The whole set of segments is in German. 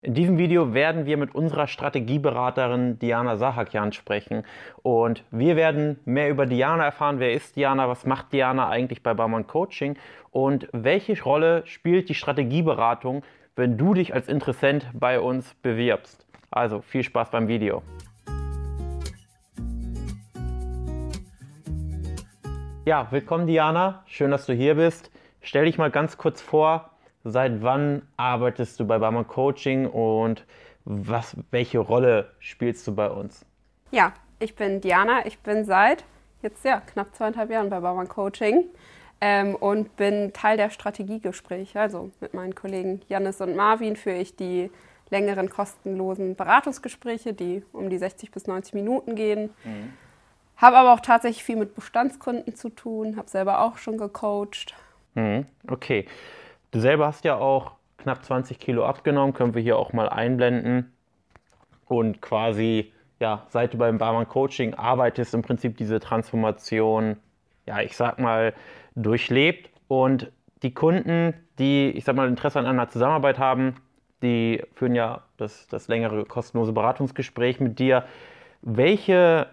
In diesem Video werden wir mit unserer Strategieberaterin Diana Sahakian sprechen und wir werden mehr über Diana erfahren. Wer ist Diana? Was macht Diana eigentlich bei Baumann Coaching? Und welche Rolle spielt die Strategieberatung, wenn du dich als Interessent bei uns bewirbst? Also viel Spaß beim Video. Ja, willkommen Diana. Schön, dass du hier bist. Stell dich mal ganz kurz vor, Seit wann arbeitest du bei Barmann Coaching und was, welche Rolle spielst du bei uns? Ja, ich bin Diana. Ich bin seit jetzt ja knapp zweieinhalb Jahren bei Barmann Coaching ähm, und bin Teil der Strategiegespräche. Also mit meinen Kollegen Janis und Marvin führe ich die längeren kostenlosen Beratungsgespräche, die um die 60 bis 90 Minuten gehen. Mhm. Habe aber auch tatsächlich viel mit Bestandskunden zu tun, habe selber auch schon gecoacht. Mhm. Okay. Du selber hast ja auch knapp 20 Kilo abgenommen, können wir hier auch mal einblenden. Und quasi, ja, seit du beim Barmann Coaching arbeitest, im Prinzip diese Transformation, ja, ich sag mal, durchlebt. Und die Kunden, die, ich sag mal, Interesse an einer Zusammenarbeit haben, die führen ja das, das längere kostenlose Beratungsgespräch mit dir. Welche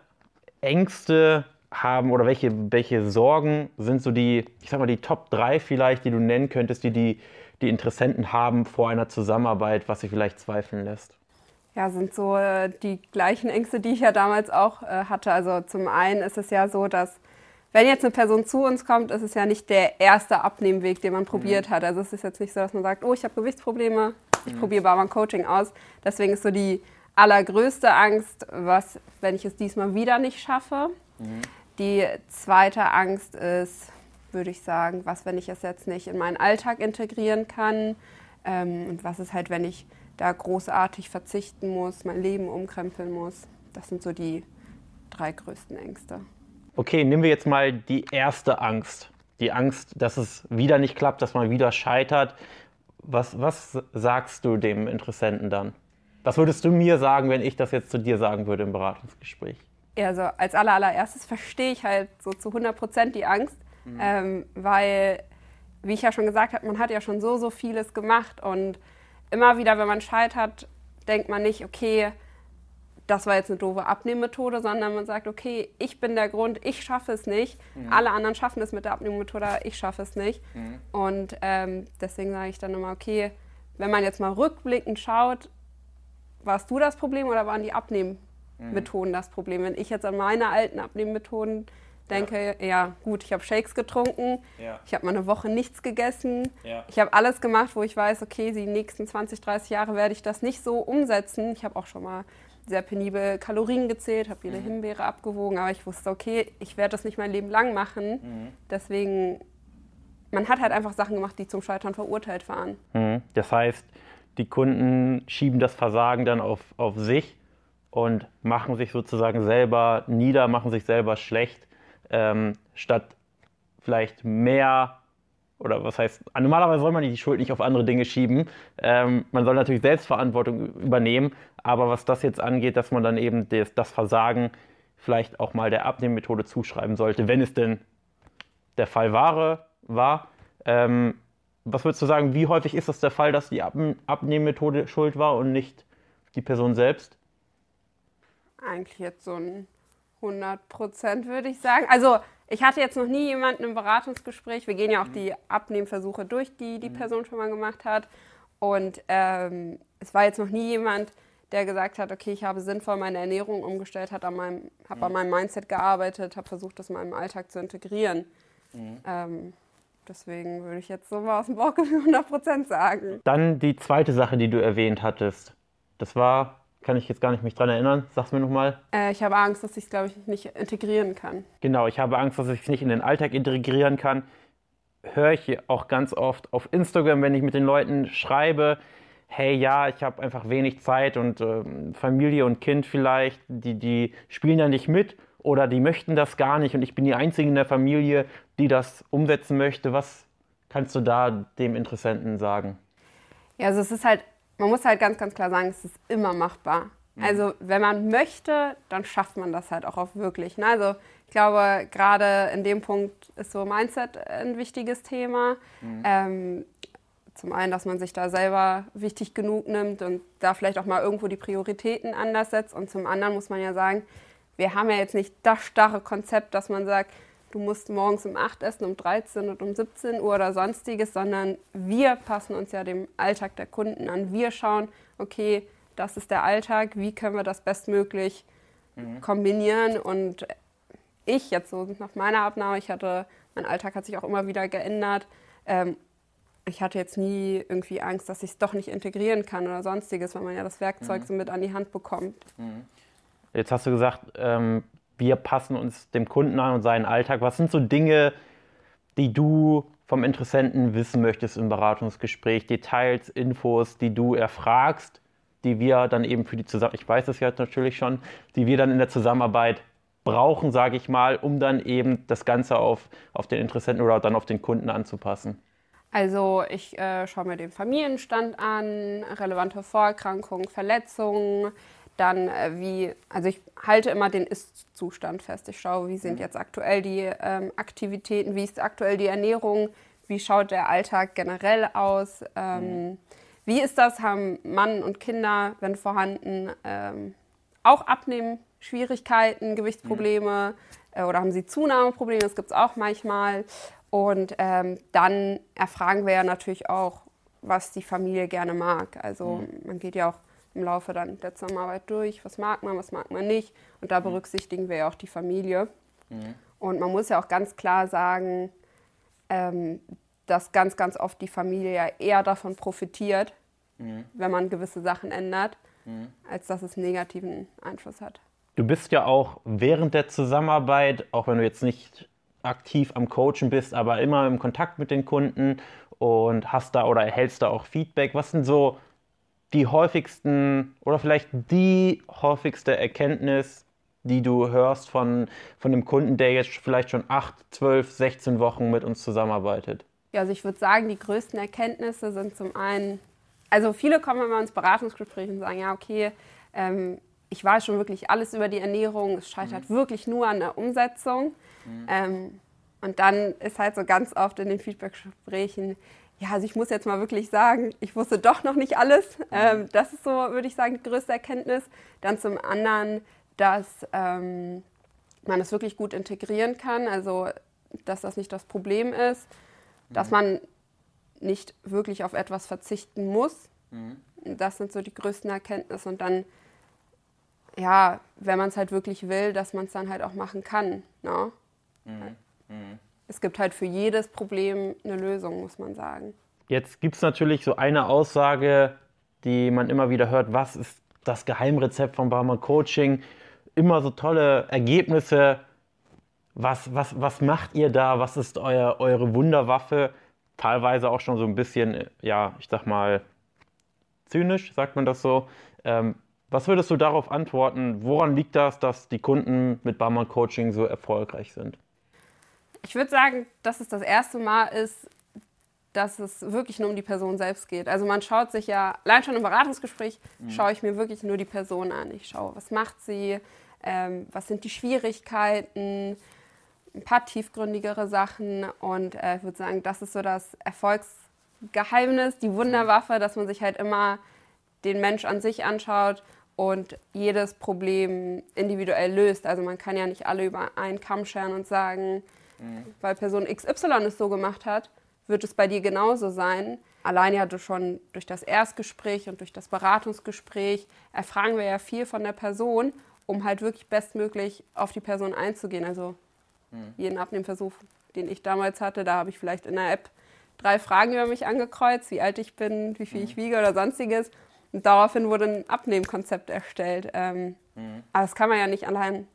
Ängste haben oder welche, welche Sorgen sind so die, ich sag mal, die Top 3 vielleicht, die du nennen könntest, die, die die Interessenten haben vor einer Zusammenarbeit, was sie vielleicht zweifeln lässt? Ja, sind so äh, die gleichen Ängste, die ich ja damals auch äh, hatte. Also zum einen ist es ja so, dass wenn jetzt eine Person zu uns kommt, ist es ja nicht der erste Abnehmweg, den man probiert mhm. hat. Also es ist jetzt nicht so, dass man sagt, oh, ich habe Gewichtsprobleme, ich mhm. probiere Barmann Coaching aus. Deswegen ist so die allergrößte Angst, was, wenn ich es diesmal wieder nicht schaffe. Die zweite Angst ist, würde ich sagen, was, wenn ich es jetzt nicht in meinen Alltag integrieren kann ähm, und was ist halt, wenn ich da großartig verzichten muss, mein Leben umkrempeln muss. Das sind so die drei größten Ängste. Okay, nehmen wir jetzt mal die erste Angst. Die Angst, dass es wieder nicht klappt, dass man wieder scheitert. Was, was sagst du dem Interessenten dann? Was würdest du mir sagen, wenn ich das jetzt zu dir sagen würde im Beratungsgespräch? Also als allererstes verstehe ich halt so zu 100 Prozent die Angst, mhm. ähm, weil, wie ich ja schon gesagt habe, man hat ja schon so, so vieles gemacht und immer wieder, wenn man scheitert, denkt man nicht, okay, das war jetzt eine doofe Abnehmmethode, sondern man sagt, okay, ich bin der Grund, ich schaffe es nicht. Mhm. Alle anderen schaffen es mit der Abnehmmethode, ich schaffe es nicht. Mhm. Und ähm, deswegen sage ich dann immer, okay, wenn man jetzt mal rückblickend schaut, warst du das Problem oder waren die Abnehmen mhm. Methoden das Problem. Wenn ich jetzt an meine alten Abnehmmethoden denke, ja, ja gut, ich habe Shakes getrunken, ja. ich habe mal eine Woche nichts gegessen, ja. ich habe alles gemacht, wo ich weiß, okay, die nächsten 20, 30 Jahre werde ich das nicht so umsetzen. Ich habe auch schon mal sehr penibel Kalorien gezählt, habe jede mhm. Himbeere abgewogen, aber ich wusste, okay, ich werde das nicht mein Leben lang machen. Mhm. Deswegen, man hat halt einfach Sachen gemacht, die zum Scheitern verurteilt waren. Mhm. Das heißt, die Kunden schieben das Versagen dann auf, auf sich und machen sich sozusagen selber nieder, machen sich selber schlecht, ähm, statt vielleicht mehr oder was heißt, normalerweise soll man die Schuld nicht auf andere Dinge schieben. Ähm, man soll natürlich Selbstverantwortung übernehmen, aber was das jetzt angeht, dass man dann eben das, das Versagen vielleicht auch mal der Abnehmmethode zuschreiben sollte, wenn es denn der Fall war. war. Ähm, was würdest du sagen, wie häufig ist das der Fall, dass die Ab Abnehmmethode schuld war und nicht die Person selbst? Eigentlich jetzt so ein 100 Prozent, würde ich sagen. Also ich hatte jetzt noch nie jemanden im Beratungsgespräch. Wir gehen ja auch mhm. die Abnehmversuche durch, die die mhm. Person schon mal gemacht hat. Und ähm, es war jetzt noch nie jemand, der gesagt hat, okay, ich habe sinnvoll meine Ernährung umgestellt, habe an, meinem, hab mhm. an meinem Mindset gearbeitet, habe versucht, das in meinem Alltag zu integrieren. Mhm. Ähm, deswegen würde ich jetzt so mal aus dem Bauchgefühl 100 Prozent sagen. Dann die zweite Sache, die du erwähnt hattest. Das war kann ich jetzt gar nicht mich dran erinnern. Sag's mir nochmal. Äh, ich habe Angst, dass ich es, glaube ich, nicht integrieren kann. Genau, ich habe Angst, dass ich es nicht in den Alltag integrieren kann. Höre ich auch ganz oft auf Instagram, wenn ich mit den Leuten schreibe, hey, ja, ich habe einfach wenig Zeit und äh, Familie und Kind vielleicht, die, die spielen da nicht mit oder die möchten das gar nicht und ich bin die Einzige in der Familie, die das umsetzen möchte. Was kannst du da dem Interessenten sagen? Ja, also es ist halt man muss halt ganz, ganz klar sagen, es ist immer machbar. Mhm. Also wenn man möchte, dann schafft man das halt auch auf wirklich. Ne? Also ich glaube, gerade in dem Punkt ist so Mindset ein wichtiges Thema. Mhm. Ähm, zum einen, dass man sich da selber wichtig genug nimmt und da vielleicht auch mal irgendwo die Prioritäten anders setzt. Und zum anderen muss man ja sagen, wir haben ja jetzt nicht das starre Konzept, dass man sagt, du musst morgens um 8 essen, um 13 und um 17 Uhr oder sonstiges, sondern wir passen uns ja dem Alltag der Kunden an. Wir schauen, okay, das ist der Alltag, wie können wir das bestmöglich mhm. kombinieren und ich jetzt so nach meiner Abnahme, ich hatte, mein Alltag hat sich auch immer wieder geändert. Ähm, ich hatte jetzt nie irgendwie Angst, dass ich es doch nicht integrieren kann oder sonstiges, weil man ja das Werkzeug mhm. so mit an die Hand bekommt. Mhm. Jetzt hast du gesagt, ähm, wir passen uns dem Kunden an und seinen Alltag. Was sind so Dinge, die du vom Interessenten wissen möchtest im Beratungsgespräch? Details, Infos, die du erfragst, die wir dann eben für die Zusammenarbeit, ich weiß es ja natürlich schon, die wir dann in der Zusammenarbeit brauchen, sage ich mal, um dann eben das Ganze auf, auf den Interessenten oder dann auf den Kunden anzupassen? Also ich äh, schaue mir den Familienstand an, relevante Vorerkrankungen, Verletzungen, dann äh, wie, also ich halte immer den Ist-Zustand fest. Ich schaue, wie sind mhm. jetzt aktuell die ähm, Aktivitäten, wie ist aktuell die Ernährung, wie schaut der Alltag generell aus, ähm, mhm. wie ist das, haben Mann und Kinder, wenn vorhanden, ähm, auch abnehmen Schwierigkeiten, Gewichtsprobleme mhm. äh, oder haben sie Zunahmeprobleme, das gibt es auch manchmal. Und ähm, dann erfragen wir ja natürlich auch, was die Familie gerne mag. Also mhm. man geht ja auch im Laufe dann der Zusammenarbeit durch, was mag man, was mag man nicht. Und da mhm. berücksichtigen wir ja auch die Familie. Mhm. Und man muss ja auch ganz klar sagen, ähm, dass ganz, ganz oft die Familie ja eher davon profitiert, mhm. wenn man gewisse Sachen ändert, mhm. als dass es negativen Einfluss hat. Du bist ja auch während der Zusammenarbeit, auch wenn du jetzt nicht aktiv am Coachen bist, aber immer im Kontakt mit den Kunden und hast da oder erhältst da auch Feedback. Was sind so die häufigsten oder vielleicht die häufigste Erkenntnis, die du hörst von, von einem Kunden, der jetzt vielleicht schon 8, 12, 16 Wochen mit uns zusammenarbeitet? Ja, also ich würde sagen, die größten Erkenntnisse sind zum einen, also viele kommen immer ins Beratungsgespräch und sagen, ja, okay, ähm, ich weiß schon wirklich alles über die Ernährung, es scheitert mhm. wirklich nur an der Umsetzung. Mhm. Ähm, und dann ist halt so ganz oft in den Feedbackgesprächen, ja, also ich muss jetzt mal wirklich sagen, ich wusste doch noch nicht alles. Mhm. Ähm, das ist so, würde ich sagen, die größte Erkenntnis. Dann zum anderen, dass ähm, man es wirklich gut integrieren kann, also dass das nicht das Problem ist, dass mhm. man nicht wirklich auf etwas verzichten muss. Mhm. Das sind so die größten Erkenntnisse. Und dann ja, wenn man es halt wirklich will, dass man es dann halt auch machen kann. Ne? Mhm. Es gibt halt für jedes Problem eine Lösung, muss man sagen. Jetzt gibt es natürlich so eine Aussage, die man immer wieder hört, was ist das Geheimrezept von Barmer Coaching? Immer so tolle Ergebnisse. Was, was, was macht ihr da? Was ist euer, eure Wunderwaffe? Teilweise auch schon so ein bisschen, ja, ich sag mal, zynisch, sagt man das so. Ähm, was würdest du darauf antworten? Woran liegt das, dass die Kunden mit Barmann Coaching so erfolgreich sind? Ich würde sagen, dass es das erste Mal ist, dass es wirklich nur um die Person selbst geht. Also man schaut sich ja, allein schon im Beratungsgespräch mhm. schaue ich mir wirklich nur die Person an. Ich schaue, was macht sie, ähm, was sind die Schwierigkeiten, ein paar tiefgründigere Sachen. Und äh, ich würde sagen, das ist so das Erfolgsgeheimnis, die Wunderwaffe, dass man sich halt immer den Mensch an sich anschaut und jedes Problem individuell löst. Also man kann ja nicht alle über einen Kamm scheren und sagen, mhm. weil Person XY es so gemacht hat, wird es bei dir genauso sein. Allein ja schon durch das Erstgespräch und durch das Beratungsgespräch erfragen wir ja viel von der Person, um halt wirklich bestmöglich auf die Person einzugehen. Also mhm. jeden Abnehmversuch, den ich damals hatte, da habe ich vielleicht in der App drei Fragen über mich angekreuzt, wie alt ich bin, wie viel mhm. ich wiege oder sonstiges. Und daraufhin wurde ein Abnehmkonzept erstellt. Ähm, mhm. Aber das kann man ja nicht allein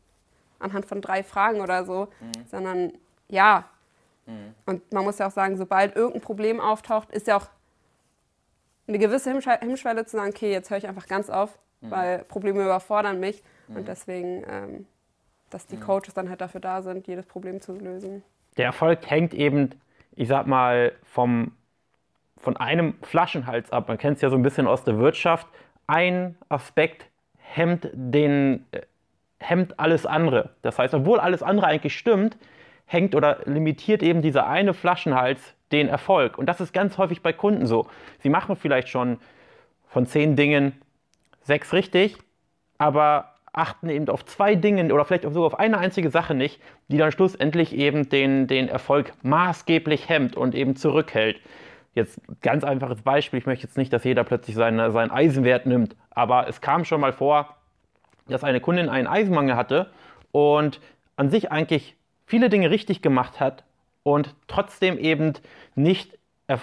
anhand von drei Fragen oder so, mhm. sondern ja. Mhm. Und man muss ja auch sagen, sobald irgendein Problem auftaucht, ist ja auch eine gewisse Hemmschwelle zu sagen, okay, jetzt höre ich einfach ganz auf, mhm. weil Probleme überfordern mich. Und mhm. deswegen, ähm, dass die mhm. Coaches dann halt dafür da sind, jedes Problem zu lösen. Der Erfolg hängt eben, ich sag mal, vom von einem Flaschenhals ab. Man kennt es ja so ein bisschen aus der Wirtschaft. Ein Aspekt hemmt, den, äh, hemmt alles andere. Das heißt, obwohl alles andere eigentlich stimmt, hängt oder limitiert eben dieser eine Flaschenhals den Erfolg. Und das ist ganz häufig bei Kunden so. Sie machen vielleicht schon von zehn Dingen sechs richtig, aber achten eben auf zwei Dinge oder vielleicht sogar auf eine einzige Sache nicht, die dann schlussendlich eben den, den Erfolg maßgeblich hemmt und eben zurückhält. Jetzt ganz einfaches Beispiel, ich möchte jetzt nicht, dass jeder plötzlich seine, seinen Eisenwert nimmt, aber es kam schon mal vor, dass eine Kundin einen Eisenmangel hatte und an sich eigentlich viele Dinge richtig gemacht hat und trotzdem eben nicht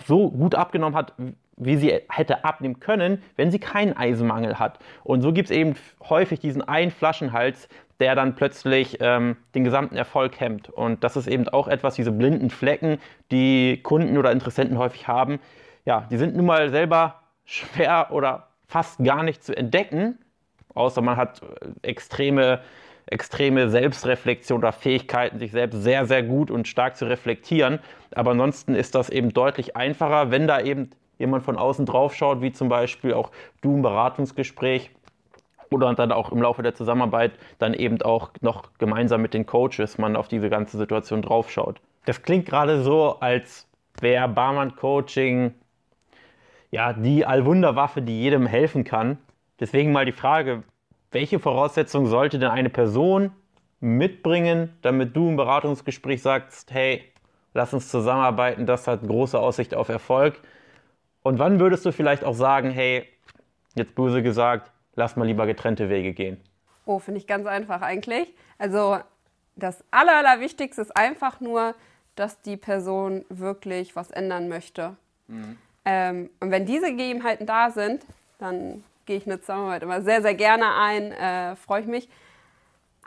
so gut abgenommen hat, wie sie hätte abnehmen können, wenn sie keinen Eisenmangel hat. Und so gibt es eben häufig diesen einen Flaschenhals, der dann plötzlich ähm, den gesamten Erfolg hemmt. Und das ist eben auch etwas, diese blinden Flecken, die Kunden oder Interessenten häufig haben. Ja, die sind nun mal selber schwer oder fast gar nicht zu entdecken, außer man hat äh, extreme, extreme Selbstreflexion oder Fähigkeiten, sich selbst sehr, sehr gut und stark zu reflektieren. Aber ansonsten ist das eben deutlich einfacher, wenn da eben jemand von außen drauf schaut, wie zum Beispiel auch du im Beratungsgespräch oder dann auch im Laufe der Zusammenarbeit dann eben auch noch gemeinsam mit den Coaches man auf diese ganze Situation drauf schaut. Das klingt gerade so, als wäre Barmann-Coaching ja die Allwunderwaffe, die jedem helfen kann. Deswegen mal die Frage, welche Voraussetzungen sollte denn eine Person mitbringen, damit du im Beratungsgespräch sagst, hey, lass uns zusammenarbeiten, das hat große Aussicht auf Erfolg. Und wann würdest du vielleicht auch sagen, hey, jetzt böse gesagt, lass mal lieber getrennte Wege gehen? Oh, finde ich ganz einfach eigentlich. Also das Aller, Allerwichtigste ist einfach nur, dass die Person wirklich was ändern möchte. Mhm. Ähm, und wenn diese Gegebenheiten da sind, dann gehe ich eine Zusammenarbeit immer sehr, sehr gerne ein, äh, freue ich mich.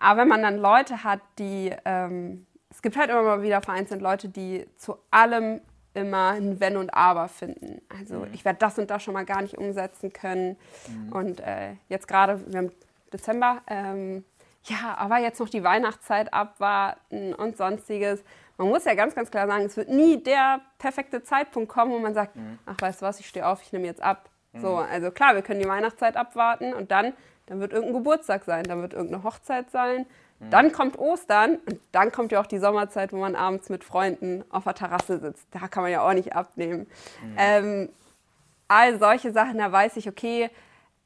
Aber wenn man dann Leute hat, die, ähm, es gibt halt immer mal wieder vereinzelt Leute, die zu allem immer ein Wenn und Aber finden. Also mhm. ich werde das und das schon mal gar nicht umsetzen können. Mhm. Und äh, jetzt gerade, wir haben Dezember, ähm, ja, aber jetzt noch die Weihnachtszeit abwarten und sonstiges. Man muss ja ganz, ganz klar sagen, es wird nie der perfekte Zeitpunkt kommen, wo man sagt, mhm. ach, weißt du was, ich stehe auf, ich nehme jetzt ab. So, mhm. also klar, wir können die Weihnachtszeit abwarten und dann, dann wird irgendein Geburtstag sein, dann wird irgendeine Hochzeit sein, dann kommt Ostern und dann kommt ja auch die Sommerzeit, wo man abends mit Freunden auf der Terrasse sitzt. Da kann man ja auch nicht abnehmen. Mhm. Ähm, all solche Sachen, da weiß ich, okay,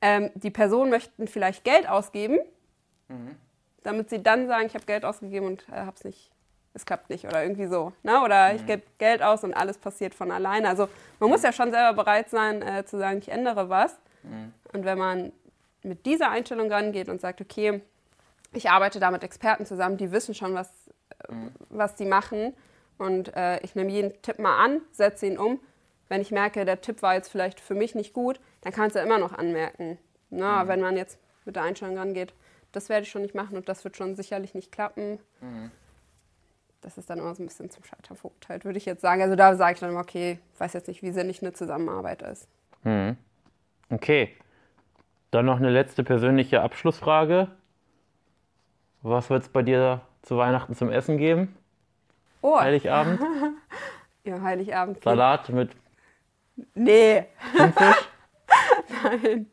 ähm, die Personen möchten vielleicht Geld ausgeben, mhm. damit sie dann sagen, ich habe Geld ausgegeben und äh, hab's nicht, es klappt nicht oder irgendwie so. Ne? Oder mhm. ich gebe Geld aus und alles passiert von alleine. Also man muss ja schon selber bereit sein äh, zu sagen, ich ändere was. Mhm. Und wenn man mit dieser Einstellung rangeht und sagt, okay, ich arbeite da mit Experten zusammen, die wissen schon, was, mhm. was die machen. Und äh, ich nehme jeden Tipp mal an, setze ihn um. Wenn ich merke, der Tipp war jetzt vielleicht für mich nicht gut, dann kann es ja immer noch anmerken. Na, mhm. Wenn man jetzt mit der Einstellung rangeht, das werde ich schon nicht machen und das wird schon sicherlich nicht klappen. Mhm. Das ist dann immer so ein bisschen zum Scheitern verurteilt, würde ich jetzt sagen. Also da sage ich dann immer, okay, ich weiß jetzt nicht, wie sinnig eine Zusammenarbeit ist. Mhm. Okay. Dann noch eine letzte persönliche Abschlussfrage. Was wird es bei dir zu Weihnachten zum Essen geben? Oh. Heiligabend? ja, Heiligabend. Salat mit. Nee. Nein.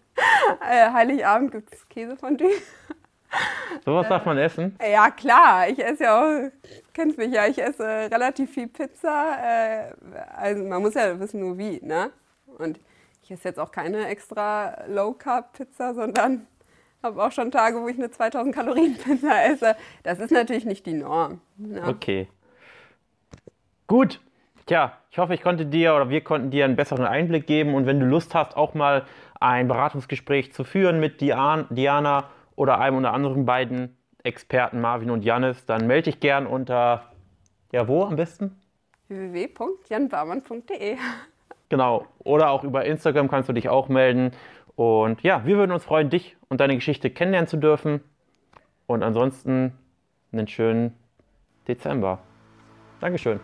Äh, Heiligabend gibt es Käsefondue. Sowas darf man essen? Ja, klar. Ich esse ja auch, kennst mich ja, ich esse relativ viel Pizza. Äh, also man muss ja wissen, nur wie, ne? Und ich esse jetzt auch keine extra Low-Carb-Pizza, sondern habe auch schon Tage, wo ich eine 2000 Kalorien Pizza esse. Das ist natürlich nicht die Norm. Ja. Okay. Gut. Tja, ich hoffe, ich konnte dir oder wir konnten dir einen besseren Einblick geben. Und wenn du Lust hast, auch mal ein Beratungsgespräch zu führen mit Diana oder einem oder anderen beiden Experten, Marvin und Janis, dann melde dich gern unter, ja, wo am besten? www.janbarmann.de Genau. Oder auch über Instagram kannst du dich auch melden. Und ja, wir würden uns freuen, dich und deine Geschichte kennenlernen zu dürfen. Und ansonsten einen schönen Dezember. Dankeschön.